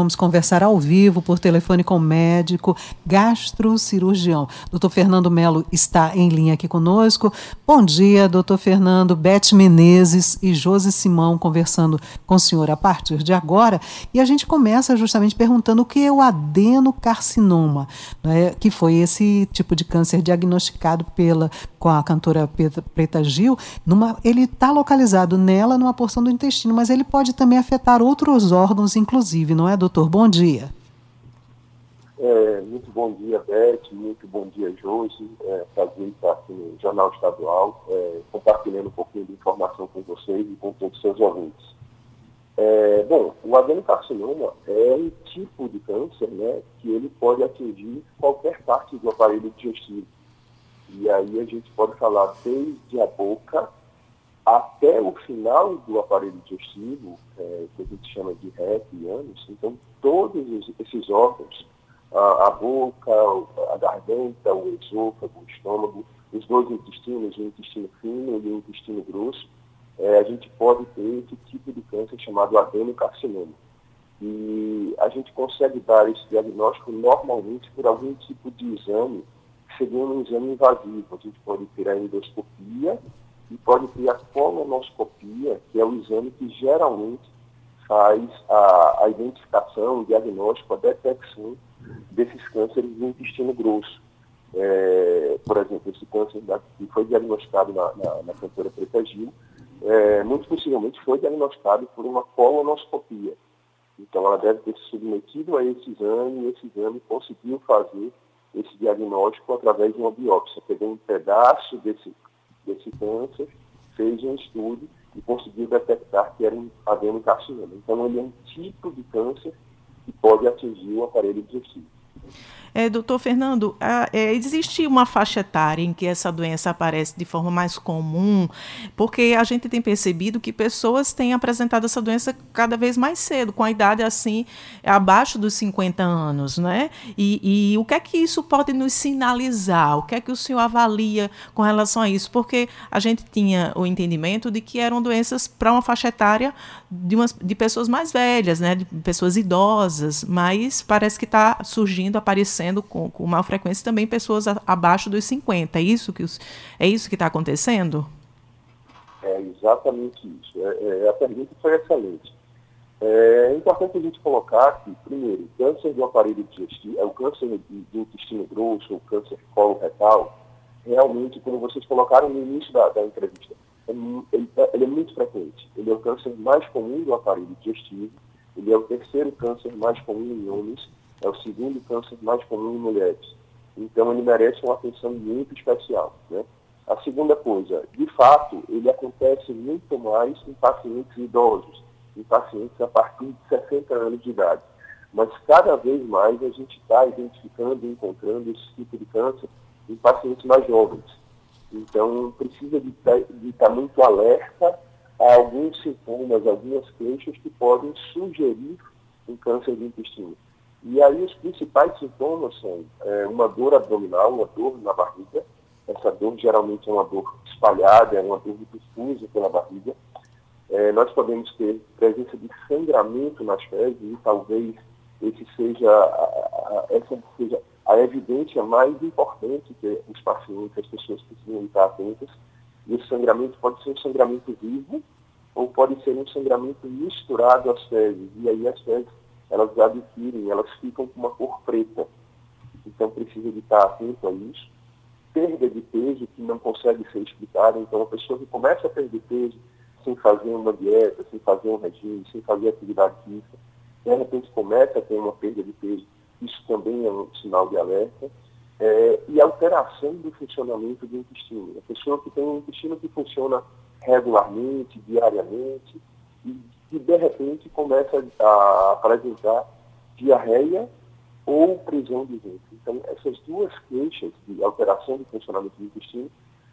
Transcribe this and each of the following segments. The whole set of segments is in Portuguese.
Vamos conversar ao vivo, por telefone com o médico gastrocirurgião. Doutor Fernando Melo está em linha aqui conosco. Bom dia, doutor Fernando, Beth Menezes e Josi Simão conversando com o senhor a partir de agora. E a gente começa justamente perguntando o que é o adenocarcinoma, né, que foi esse tipo de câncer diagnosticado pela, com a cantora Preta Gil. Numa, ele está localizado nela, numa porção do intestino, mas ele pode também afetar outros órgãos, inclusive, não é, doutor? Bom dia. É, muito bom dia, Beth, muito bom dia, Josi. É, prazer estar aqui no Jornal Estadual, é, compartilhando um pouquinho de informação com vocês e com todos os seus ouvintes. É, bom, o adenocarcinoma é um tipo de câncer né, que ele pode atingir qualquer parte do aparelho digestivo. E aí a gente pode falar desde a boca até o final do aparelho digestivo, é, que a gente chama de reto e ânus, então todos esses órgãos, a, a, boca, a garganta, o esôfago, o estômago, os dois intestinos, o intestino fino e o intestino grosso, é, a gente pode ter esse tipo de câncer chamado adenocarcinoma. E a gente consegue dar esse diagnóstico normalmente por algum tipo de exame, segundo um exame invasivo. A gente pode ter a endoscopia, e pode ter a colonoscopia, que é o exame que geralmente faz a, a identificação, o diagnóstico, a detecção desses cânceres do intestino grosso. É, por exemplo, esse câncer da, que foi diagnosticado na, na, na cantora Preta Gil, é, muito possivelmente foi diagnosticado por uma colonoscopia. Então, ela deve ter se submetido a esse exame e esse exame conseguiu fazer esse diagnóstico através de uma biópsia. Pegou um pedaço desse desse câncer, fez um estudo e conseguiu detectar que era um adenocarcinoma. Então, ele é um tipo de câncer que pode atingir o aparelho digestivo. É, doutor Fernando, é, existe uma faixa etária em que essa doença aparece de forma mais comum, porque a gente tem percebido que pessoas têm apresentado essa doença cada vez mais cedo, com a idade assim, abaixo dos 50 anos, né? E, e o que é que isso pode nos sinalizar? O que é que o senhor avalia com relação a isso? Porque a gente tinha o entendimento de que eram doenças para uma faixa etária de, umas, de pessoas mais velhas, né? De pessoas idosas, mas parece que está surgindo, aparecendo acontecendo com, com uma frequência também pessoas a, abaixo dos 50. É isso que é isso que está acontecendo? É exatamente isso. É, é, a pergunta foi excelente. É importante a gente colocar que, primeiro, o câncer do aparelho digestivo, é o câncer do intestino grosso, o câncer coloretal, realmente, como vocês colocaram no início da, da entrevista, é, ele, ele, é muito frequente. Ele é o câncer mais comum do aparelho digestivo, ele é o terceiro câncer mais comum em homens é o segundo câncer mais comum em mulheres. Então, ele merece uma atenção muito especial. Né? A segunda coisa, de fato, ele acontece muito mais em pacientes idosos, em pacientes a partir de 60 anos de idade. Mas cada vez mais a gente está identificando e encontrando esse tipo de câncer em pacientes mais jovens. Então, precisa de estar tá muito alerta a alguns sintomas, algumas queixas que podem sugerir um câncer do intestino. E aí os principais sintomas são é, uma dor abdominal, uma dor na barriga. Essa dor geralmente é uma dor espalhada, é uma dor difusa pela barriga. É, nós podemos ter presença de sangramento nas fezes e talvez esse seja a, a, essa seja a evidência mais importante que os pacientes, as pessoas precisam estar atentas. E esse sangramento pode ser um sangramento vivo ou pode ser um sangramento misturado às fezes. E aí as fezes elas adquirem, elas ficam com uma cor preta. Então precisa de estar atento a isso. Perda de peso que não consegue ser explicada, então a pessoa que começa a perder peso sem fazer uma dieta, sem fazer um regime, sem fazer atividade física, de repente começa a ter uma perda de peso, isso também é um sinal de alerta. É, e alteração do funcionamento do intestino. A pessoa que tem um intestino que funciona regularmente, diariamente, e que de repente começa a apresentar diarreia ou prisão de ventre. Então, essas duas queixas de alteração do funcionamento do intestino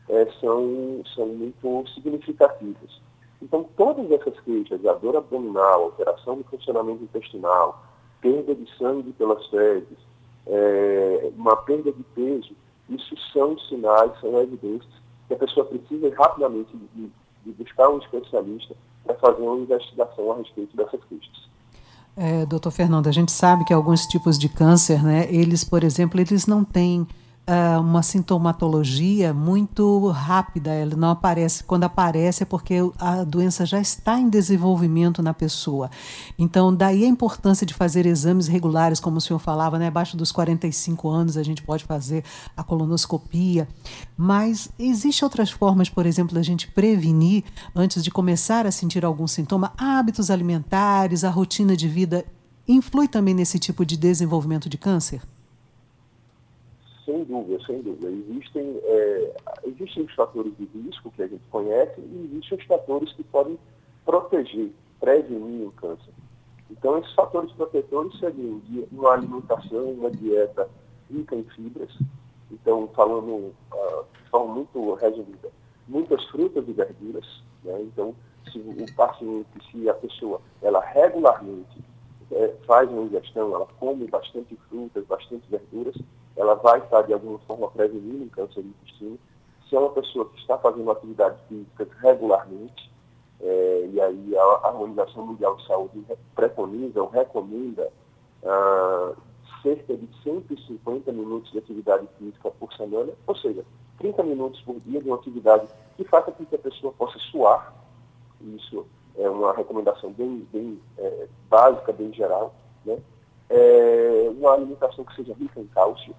é, são, são muito significativas. Então, todas essas queixas, a dor abdominal, alteração do funcionamento intestinal, perda de sangue pelas fezes, é, uma perda de peso, isso são sinais, são evidências que a pessoa precisa rapidamente de, de buscar um especialista para fazer uma investigação a respeito dessas queixas. É, doutor Fernando, a gente sabe que alguns tipos de câncer, né, eles, por exemplo, eles não têm uh, uma sintomatologia muito rápida, ela não aparece. Quando aparece é porque a doença já está em desenvolvimento na pessoa. Então, daí a importância de fazer exames regulares, como o senhor falava, né? abaixo dos 45 anos a gente pode fazer a colonoscopia. Mas existem outras formas, por exemplo, da gente prevenir antes de começar a sentir algum sintoma? Hábitos alimentares, a rotina de vida influi também nesse tipo de desenvolvimento de câncer? Sem dúvida, sem dúvida. Existem, é, existem os fatores de risco que a gente conhece e existem os fatores que podem proteger, prevenir o câncer. Então, esses fatores protetores seriam uma alimentação, uma dieta rica em fibras. Então, falando uh, de forma muito resumida, muitas frutas e verduras. Né? Então, se o paciente, se a pessoa, ela regularmente é, faz uma ingestão, ela come bastante frutas, bastante verduras, ela vai estar de alguma forma prevenindo um câncer do intestino. Se é uma pessoa que está fazendo atividade física regularmente, é, e aí a, a, Organização Mundial de Saúde preconiza ou recomenda ah, cerca de 150 minutos de atividade física por semana, ou seja, 30 minutos por dia de uma atividade que faça com que a pessoa possa suar. Isso é uma recomendação bem, bem é, básica, bem geral. Né? É, uma alimentação que seja rica em cálcio,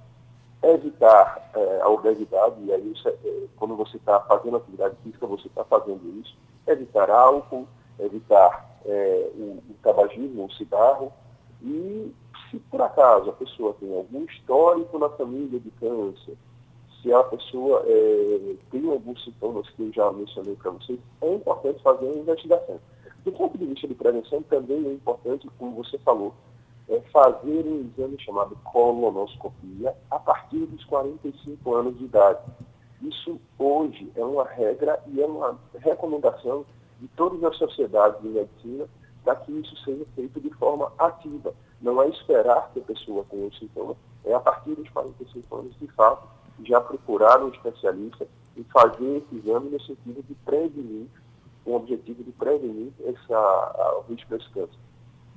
evitar é, a obesidade, e aí é, quando você está fazendo atividade física, você está fazendo isso, evitar álcool, evitar é, o, o, tabagismo, o cigarro, e se por acaso a pessoa tem algum histórico na família de câncer, se a pessoa é, tem alguns sintomas que eu já mencionei para vocês, é importante fazer uma investigação. Do ponto de vista de prevenção, também é importante, como você falou, é fazer um exame chamado colonoscopia a partir dos 45 anos de idade. Isso hoje é uma regra e é uma recomendação de todas as sociedades de medicina para que isso seja feito de forma ativa. Não é esperar que a pessoa tenha um sintoma, é a partir dos 45 anos, de fato, já procurar um especialista e fazer esse exame no sentido de prevenir, com o objetivo de prevenir essa, o risco desse câncer.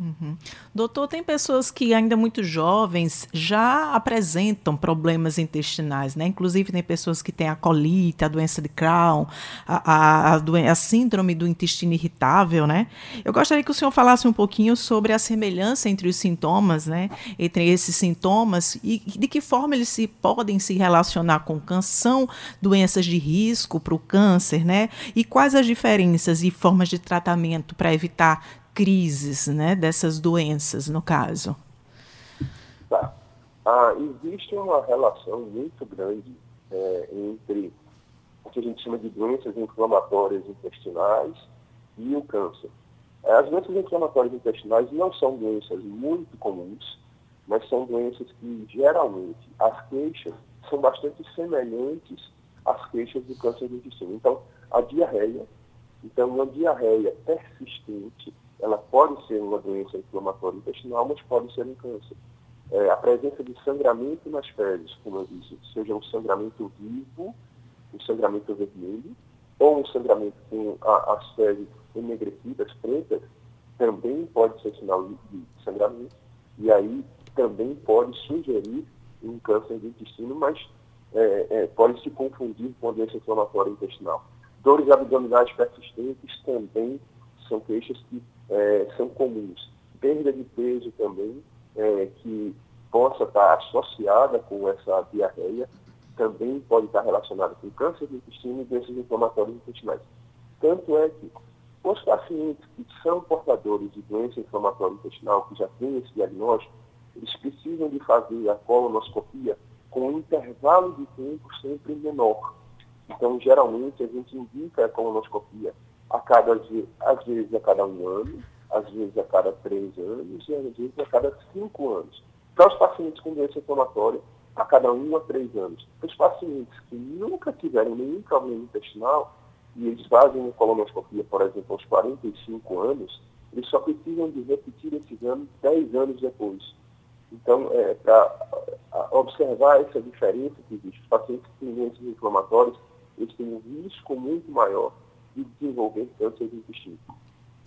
Uhum. Doutor, tem pessoas que ainda muito jovens já apresentam problemas intestinais, né? Inclusive tem pessoas que têm a colite, a doença de Crohn, a, a, a, a síndrome do intestino irritável, né? Eu gostaria que o senhor falasse um pouquinho sobre a semelhança entre os sintomas, né? Entre esses sintomas e de que forma eles se podem se relacionar com são doenças de risco para o câncer, né? E quais as diferenças e formas de tratamento para evitar crises né, dessas doenças, no caso? Tá. Ah, existe uma relação muito grande é, entre o que a gente chama de doenças inflamatórias intestinais e o câncer. É, as doenças inflamatórias intestinais não são doenças muito comuns, mas são doenças que geralmente as queixas são bastante semelhantes às queixas do câncer do intestino. Então, a diarreia, então uma diarreia persistente ela pode ser uma doença inflamatória intestinal, mas pode ser um câncer. É, a presença de sangramento nas fezes, como eu disse, seja um sangramento vivo, um sangramento vermelho, ou um sangramento com a, as fezes enegrecidas, pretas, também pode ser sinal de, de sangramento, e aí também pode sugerir um câncer do intestino, mas é, é, pode se confundir com a doença inflamatória intestinal. Dores abdominais persistentes também são queixas que é, são comuns. Perda de peso também, é, que possa estar associada com essa diarreia, também pode estar relacionada com câncer do intestino e doenças inflamatórias intestinais. Tanto é que os pacientes que são portadores de doença inflamatória intestinal, que já têm esse diagnóstico, eles precisam de fazer a colonoscopia com um intervalo de tempo sempre menor. Então, geralmente, a gente indica a colonoscopia a cada, às vezes a cada um ano, às vezes a cada três anos e às vezes a cada cinco anos. Para os pacientes com doença inflamatória, a cada um a três anos. Para os pacientes que nunca tiveram nenhum problema intestinal e eles fazem uma colonoscopia, por exemplo, aos 45 anos, eles só precisam de repetir esse exame 10 anos depois. Então, é, para observar essa diferença que existe, os pacientes têm doenças inflamatórias, eles têm um risco muito maior de desenvolver câncer de intestino.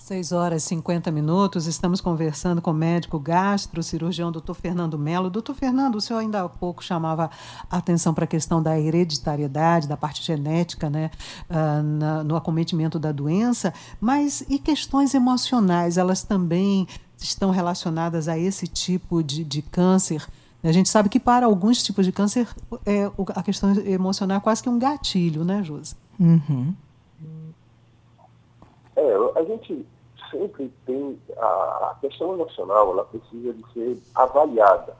6 horas e 50 minutos, estamos conversando com o médico gastro, cirurgião doutor Fernando Melo. Doutor Fernando, o senhor ainda há pouco chamava a atenção para a questão da hereditariedade, da parte genética, né, uh, na, no acometimento da doença, mas e questões emocionais, elas também estão relacionadas a esse tipo de, de câncer? A gente sabe que para alguns tipos de câncer, é, a questão emocional é quase que um gatilho, né, Josi? Uhum. É, a gente sempre tem a, questão emocional, ela precisa de ser avaliada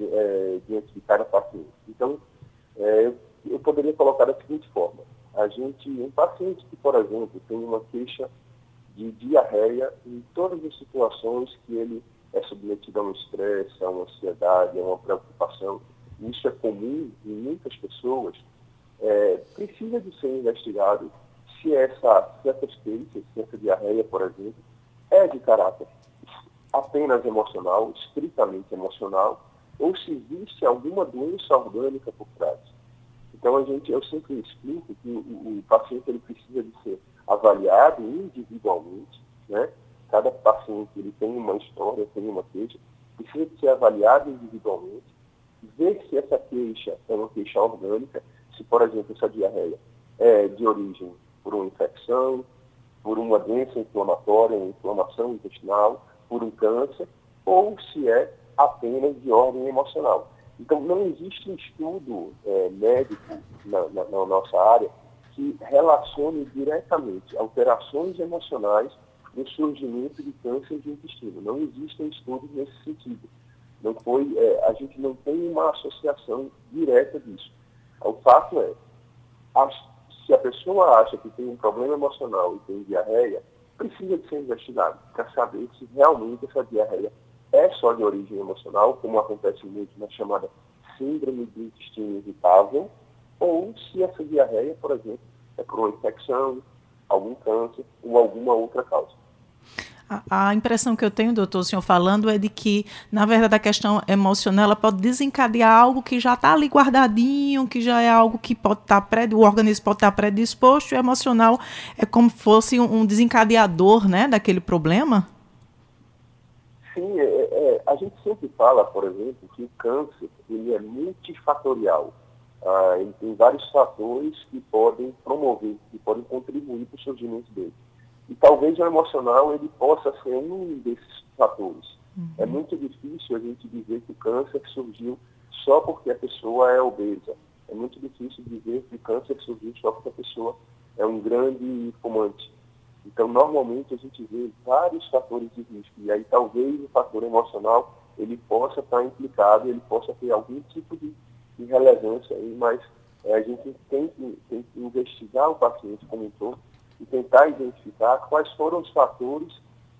é, diante de cada paciente. Então, é, eu poderia colocar da seguinte forma: a gente, um paciente que, por exemplo, tem uma queixa de diarreia em todas as situações que ele é submetido a um estresse, a uma ansiedade, a uma preocupação, isso é comum em muitas pessoas, é, precisa de ser investigado se, essa, se essas queixas, se essa diarreia, por exemplo, é de caráter apenas emocional, estritamente emocional, ou se existe alguma doença orgânica por trás. Então, a gente, eu sempre explico que o, o paciente ele precisa de ser avaliado individualmente, né? Cada paciente ele tem uma história, tem uma queixa, precisa de ser avaliado individualmente, ver se essa queixa é uma queixa orgânica, se, por exemplo, essa diarreia é de origem por uma infecção, por uma doença inflamatória, uma inflamação intestinal, por um câncer, ou se é apenas de ordem emocional. Então, não existe um estudo é, médico na, na, na, nossa área que relacione diretamente alterações emocionais no surgimento de câncer de intestino. Não existem estudos nesse sentido. Não foi, é, a gente não tem uma associação direta disso. O fato é, as se a pessoa acha que tem um problema emocional e tem diarreia, precisa de ser investigado para saber se realmente essa diarreia é só de origem emocional, como acontece muito na chamada síndrome do intestino irritável, ou se essa diarreia, por exemplo, é por uma infecção, algum câncer ou alguma outra causa. A, impressão que eu tenho, doutor, o senhor falando, é de que, na verdade, a questão emocional ela pode desencadear algo que já está ali guardadinho, que já é algo que pode estar tá o organismo pode estar tá predisposto, e o emocional é como fosse um, um desencadeador né, daquele problema? Sim, é, é, a gente sempre fala, por exemplo, que o câncer ele é multifatorial. Ah, ele tem vários fatores que podem promover, que podem contribuir para o surgimento dele. E talvez o emocional ele possa ser um desses fatores. Uhum. É muito difícil a gente dizer que o câncer surgiu só porque a pessoa é obesa. É muito difícil dizer que o câncer surgiu só porque a pessoa é um grande fumante. Então, normalmente, a gente vê vários fatores de risco. E aí, talvez, o fator emocional ele possa estar implicado, ele possa ter algum tipo de, de relevância aí, mas é, a gente tem que, tem que investigar o paciente como um todo e tentar identificar quais foram os fatores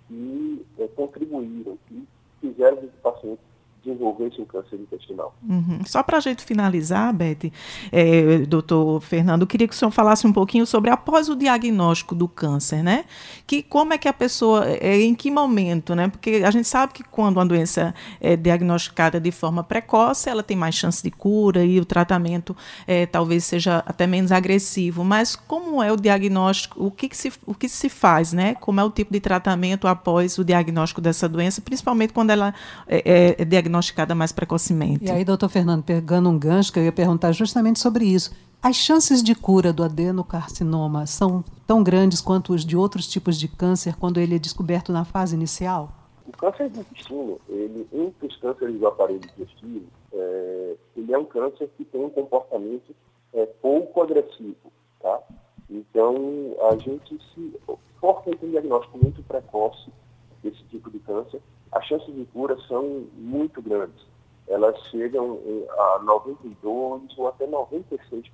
que é, contribuíram, que fizeram que o paciente desenvolvesse um câncer intestinal. Uhum. Só para a gente finalizar, Beth, é, doutor Fernando, eu queria que o senhor falasse um pouquinho sobre após o diagnóstico do câncer, né? Que como é que a pessoa, é, em que momento, né? Porque a gente sabe que quando uma doença é diagnosticada de forma precoce, ela tem mais chance de cura e o tratamento é, talvez seja até menos agressivo. Mas como é o diagnóstico? O que, que se, o que se faz, né? Como é o tipo de tratamento após o diagnóstico dessa doença, principalmente quando ela é, é diagnosticada diagnosticada mais precocemente. E aí, doutor Fernando, pegando um gancho que eu ia perguntar justamente sobre isso. As chances de cura do adenocarcinoma são tão grandes quanto os de outros tipos de câncer quando ele é descoberto na fase inicial? O câncer do intestino, ele, entre os cânceres do aparelho digestivo, é, ele é um câncer que tem um comportamento é, pouco agressivo, tá? Então, a gente se for feito um diagnóstico muito precoce desse tipo de câncer, as chances de cura são muito grandes. Elas chegam a 92% ou até 96%.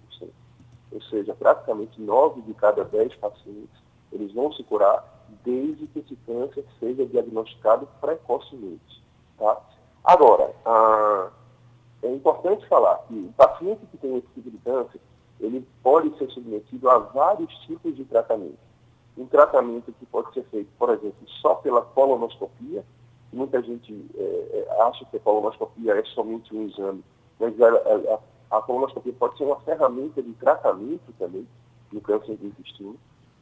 Ou seja, praticamente 9 de cada 10 pacientes eles vão se curar desde que esse câncer seja diagnosticado precocemente. Tá? Agora, a, é importante falar que o paciente que tem esse tipo de câncer, ele pode ser submetido a vários tipos de tratamento. Um tratamento que pode ser feito, por exemplo, só pela colonoscopia, Muita gente é, é, acha que a colonoscopia é somente um exame, mas a, a, a colonoscopia pode ser uma ferramenta de tratamento também no câncer do intestino.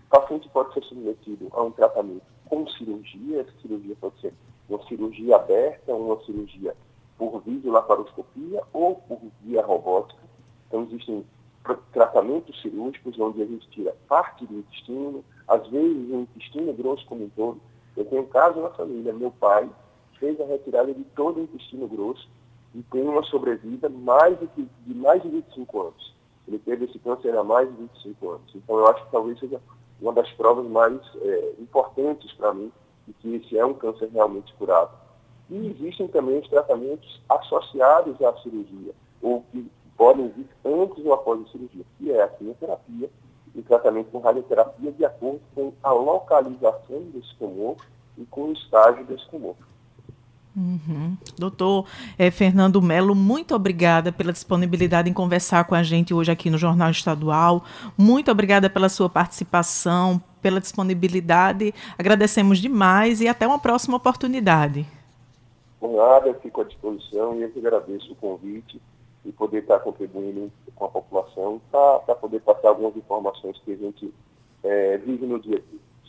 O paciente pode ser submetido a um tratamento com cirurgia, essa cirurgia pode ser uma cirurgia aberta, uma cirurgia por videolaparoscopia ou por via robótica. Então, existem tratamentos cirúrgicos onde a gente tira parte do intestino, às vezes o intestino grosso como um todo. Eu tenho um caso na família, meu pai fez a retirada de todo o intestino grosso e tem uma sobrevida mais de, de mais de 25 anos. Ele teve esse câncer há mais de 25 anos. Então, eu acho que talvez seja uma das provas mais é, importantes para mim de que esse é um câncer realmente curado. E existem também os tratamentos associados à cirurgia, ou que podem vir antes ou após a cirurgia, que é a quimioterapia e tratamento com radioterapia de acordo com a localização desse tumor e com o estágio desse tumor. Uhum. Doutor é, Fernando Melo, muito obrigada pela disponibilidade em conversar com a gente hoje aqui no Jornal Estadual. Muito obrigada pela sua participação, pela disponibilidade. Agradecemos demais e até uma próxima oportunidade. Por nada, eu fico à disposição e eu que agradeço o convite e poder estar contribuindo com a população para poder passar algumas informações que a gente é, vive no dia a dia.